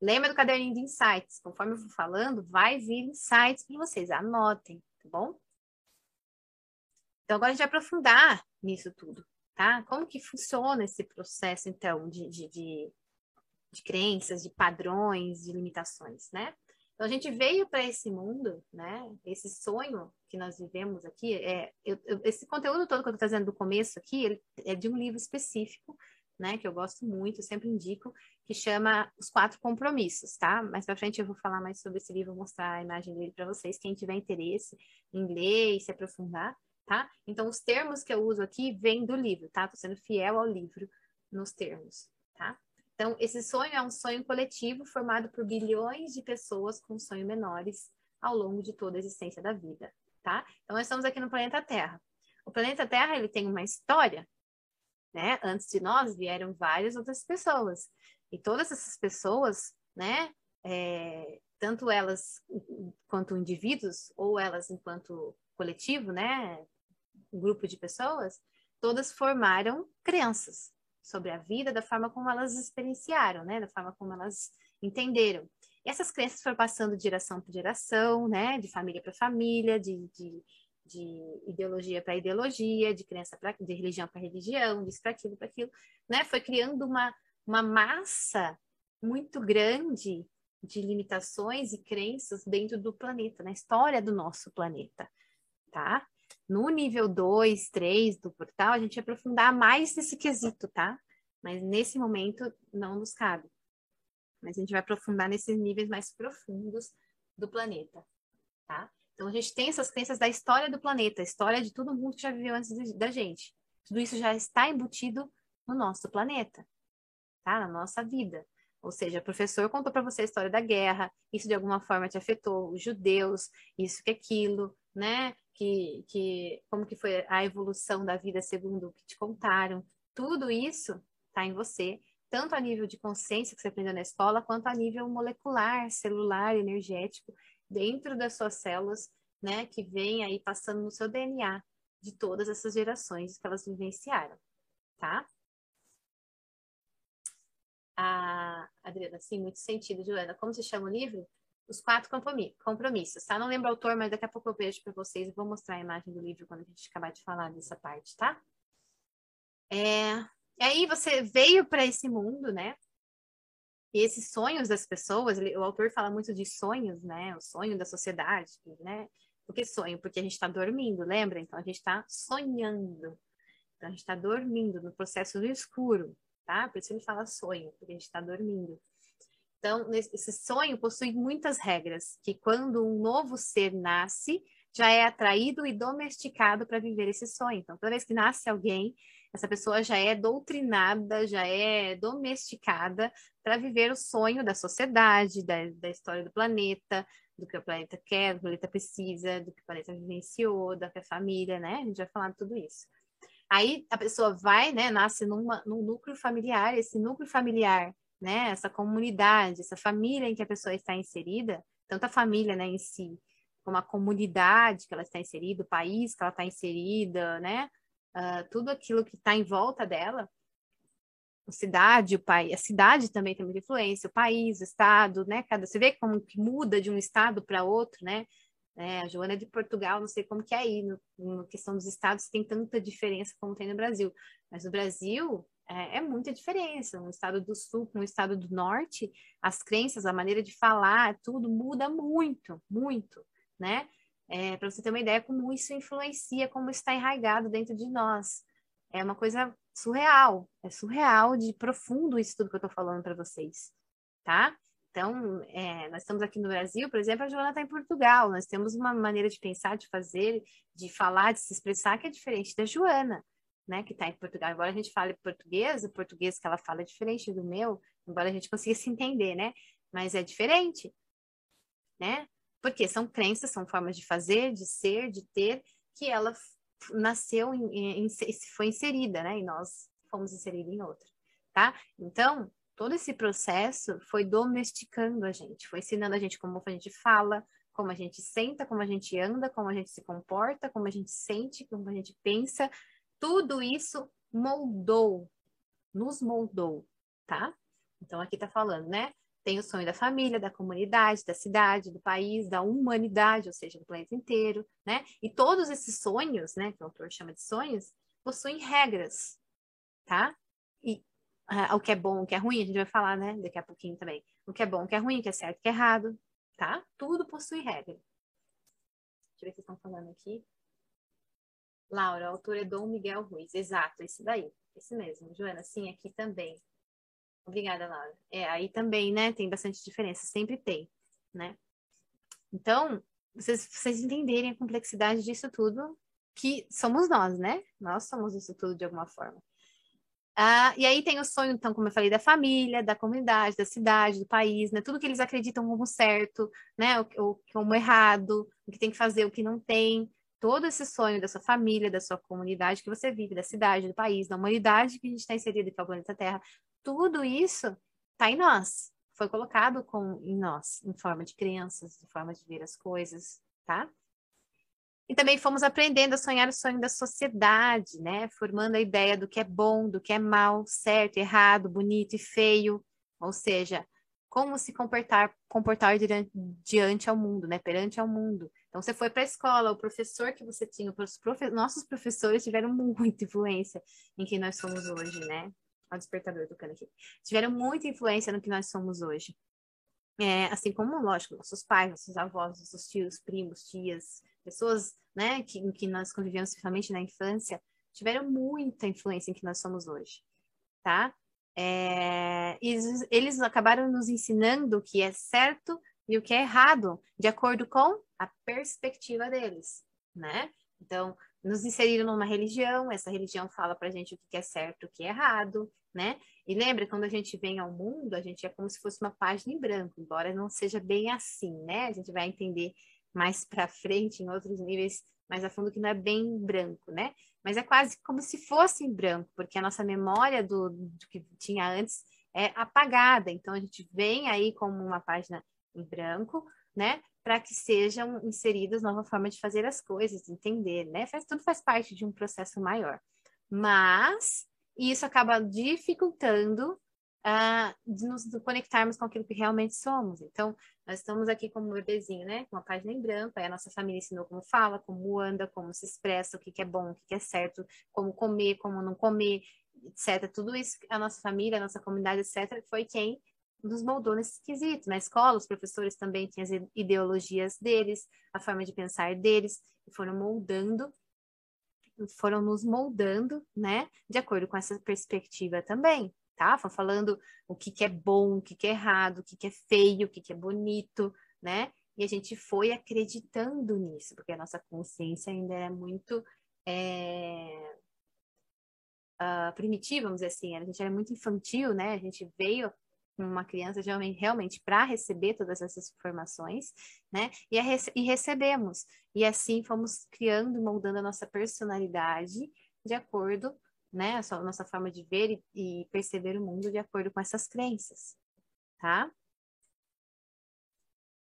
Lembra do caderninho de insights? Conforme eu vou falando, vai vir insights para vocês. Anotem, tá bom? Então, agora a gente vai aprofundar nisso tudo, tá? Como que funciona esse processo, então, de, de, de, de crenças, de padrões, de limitações, né? Então, a gente veio para esse mundo, né? Esse sonho que nós vivemos aqui, é, eu, eu, esse conteúdo todo que eu estou trazendo do começo aqui, ele é de um livro específico, né? Que eu gosto muito, sempre indico, que chama Os Quatro Compromissos, tá? Mais para frente eu vou falar mais sobre esse livro, mostrar a imagem dele para vocês, quem tiver interesse em ler e se aprofundar tá? Então, os termos que eu uso aqui vêm do livro, tá? Tô sendo fiel ao livro nos termos, tá? Então, esse sonho é um sonho coletivo formado por bilhões de pessoas com sonhos menores ao longo de toda a existência da vida, tá? Então, nós estamos aqui no planeta Terra. O planeta Terra, ele tem uma história, né? Antes de nós vieram várias outras pessoas. E todas essas pessoas, né? É, tanto elas quanto indivíduos, ou elas enquanto coletivo, né? um grupo de pessoas, todas formaram crenças sobre a vida, da forma como elas experienciaram, né? Da forma como elas entenderam. E essas crenças foram passando de geração para geração, né? De família para família, de, de, de ideologia para ideologia, de crença para de religião para religião, disso para aquilo para aquilo, né? Foi criando uma, uma massa muito grande de limitações e crenças dentro do planeta, na história do nosso planeta, tá? No nível 2, 3 do portal, a gente vai aprofundar mais nesse quesito, tá? Mas nesse momento não nos cabe. Mas a gente vai aprofundar nesses níveis mais profundos do planeta, tá? Então a gente tem essas crenças da história do planeta, a história de todo mundo que já viveu antes de, da gente. Tudo isso já está embutido no nosso planeta, tá? Na nossa vida. Ou seja, o professor contou para você a história da guerra, isso de alguma forma te afetou, os judeus, isso que aquilo, né? que, que como que foi a evolução da vida segundo o que te contaram. Tudo isso está em você, tanto a nível de consciência que você aprendeu na escola, quanto a nível molecular, celular, energético, dentro das suas células, né, que vem aí passando no seu DNA de todas essas gerações que elas vivenciaram, tá? Ah, Adriana, sim, muito sentido, Joana. Como se chama o livro? os quatro compromissos, tá? Não lembro o autor, mas daqui a pouco eu vejo para vocês e vou mostrar a imagem do livro quando a gente acabar de falar dessa parte, tá? É... E aí você veio para esse mundo, né? E esses sonhos das pessoas, o autor fala muito de sonhos, né? O sonho da sociedade, né? Por que sonho? Porque a gente está dormindo, lembra? Então a gente está sonhando. Então a gente está dormindo no processo do escuro, tá? Por isso ele fala sonho, porque a gente está dormindo. Então, esse sonho possui muitas regras, que quando um novo ser nasce, já é atraído e domesticado para viver esse sonho. Então, toda vez que nasce alguém, essa pessoa já é doutrinada, já é domesticada para viver o sonho da sociedade, da, da história do planeta, do que o planeta quer, do que o planeta precisa, do que o planeta vivenciou, da que a família, né? A gente vai falar de tudo isso. Aí a pessoa vai, né, nasce numa, num núcleo familiar, esse núcleo familiar né? Essa comunidade, essa família em que a pessoa está inserida, tanto a família, né, em si, como a comunidade que ela está inserida, o país que ela está inserida, né? Uh, tudo aquilo que está em volta dela, a cidade, o país, a cidade também tem muita influência, o país, o estado, né? Cada, você vê como que muda de um estado para outro, né? É, a Joana é de Portugal, não sei como que é aí, no, no questão dos estados tem tanta diferença como tem no Brasil, mas no Brasil é, é, muita diferença. Um estado do sul com um estado do norte, as crenças, a maneira de falar, tudo muda muito, muito, né? É, Para você ter uma ideia como isso influencia, como está enraizado dentro de nós. É uma coisa surreal, é surreal de profundo isso tudo que eu estou falando para vocês, tá? Então, é, nós estamos aqui no Brasil, por exemplo, a Joana está em Portugal, nós temos uma maneira de pensar, de fazer, de falar, de se expressar que é diferente da Joana né, que está em Portugal. Embora a gente fale português, o português que ela fala é diferente do meu, embora a gente consiga se entender, né? Mas é diferente, né? Porque são crenças, são formas de fazer, de ser, de ter, que ela nasceu, em, foi inserida, né? E nós fomos inseridos em outra, tá? Então, todo esse processo foi domesticando a gente, foi ensinando a gente como a gente fala, como a gente senta, como a gente anda, como a gente se comporta, como a gente sente, como a gente pensa, tudo isso moldou, nos moldou, tá? Então aqui tá falando, né? Tem o sonho da família, da comunidade, da cidade, do país, da humanidade, ou seja, do planeta inteiro, né? E todos esses sonhos, né, que o autor chama de sonhos, possuem regras, tá? E uh, o que é bom, o que é ruim, a gente vai falar, né, daqui a pouquinho também. O que é bom, o que é ruim, o que é certo, o que é errado, tá? Tudo possui regra. Deixa eu ver o que estão falando aqui. Laura, autor é Dom Miguel Ruiz. Exato, esse daí. Esse mesmo. Joana, sim, aqui também. Obrigada, Laura. É, aí também, né, tem bastante diferença. Sempre tem, né? Então, vocês, vocês entenderem a complexidade disso tudo, que somos nós, né? Nós somos isso tudo de alguma forma. Ah, e aí tem o sonho, então, como eu falei, da família, da comunidade, da cidade, do país, né? Tudo que eles acreditam como certo, né? O, como errado, o que tem que fazer, o que não tem. Todo esse sonho da sua família, da sua comunidade que você vive, da cidade, do país, da humanidade que a gente está inserido, que é o planeta Terra. Tudo isso está em nós. Foi colocado com, em nós, em forma de crenças, de forma de ver as coisas, tá? E também fomos aprendendo a sonhar o sonho da sociedade, né? Formando a ideia do que é bom, do que é mal, certo, errado, bonito e feio. Ou seja, como se comportar, comportar diante, diante ao mundo, né? Perante ao mundo. Então, você foi para a escola, o professor que você tinha, os profe nossos professores tiveram muita influência em quem nós somos hoje, né? O despertador tocando aqui. Tiveram muita influência no que nós somos hoje. É, assim como, lógico, nossos pais, nossos avós, nossos tios, primos, tias, pessoas né, que, que nós convivemos principalmente na infância, tiveram muita influência em que nós somos hoje, tá? É, eles, eles acabaram nos ensinando o que é certo e o que é errado, de acordo com a perspectiva deles, né? Então, nos inseriram numa religião, essa religião fala pra gente o que é certo, o que é errado, né? E lembra, quando a gente vem ao mundo, a gente é como se fosse uma página em branco, embora não seja bem assim, né? A gente vai entender mais para frente, em outros níveis mais a fundo, que não é bem branco, né? Mas é quase como se fosse em branco, porque a nossa memória do, do que tinha antes é apagada. Então, a gente vem aí como uma página em branco, né? Para que sejam inseridas nova forma de fazer as coisas, entender, né? Faz, tudo faz parte de um processo maior. Mas isso acaba dificultando uh, de nos conectarmos com aquilo que realmente somos. Então, nós estamos aqui como um bebezinho, né? Com uma página em branco, aí a nossa família ensinou como fala, como anda, como se expressa, o que, que é bom, o que, que é certo, como comer, como não comer, etc. Tudo isso, a nossa família, a nossa comunidade, etc., foi quem nos moldou nesse quesito. Na escola, os professores também tinham as ideologias deles, a forma de pensar deles, e foram moldando, foram nos moldando, né, de acordo com essa perspectiva também tá? falando o que, que é bom, o que, que é errado, o que, que é feio, o que, que é bonito, né? E a gente foi acreditando nisso, porque a nossa consciência ainda é muito é, uh, primitiva, vamos dizer assim. A gente era muito infantil, né? A gente veio uma criança realmente para receber todas essas informações, né? E, e recebemos. E assim fomos criando moldando a nossa personalidade de acordo né? A nossa forma de ver e, e perceber o mundo de acordo com essas crenças, tá?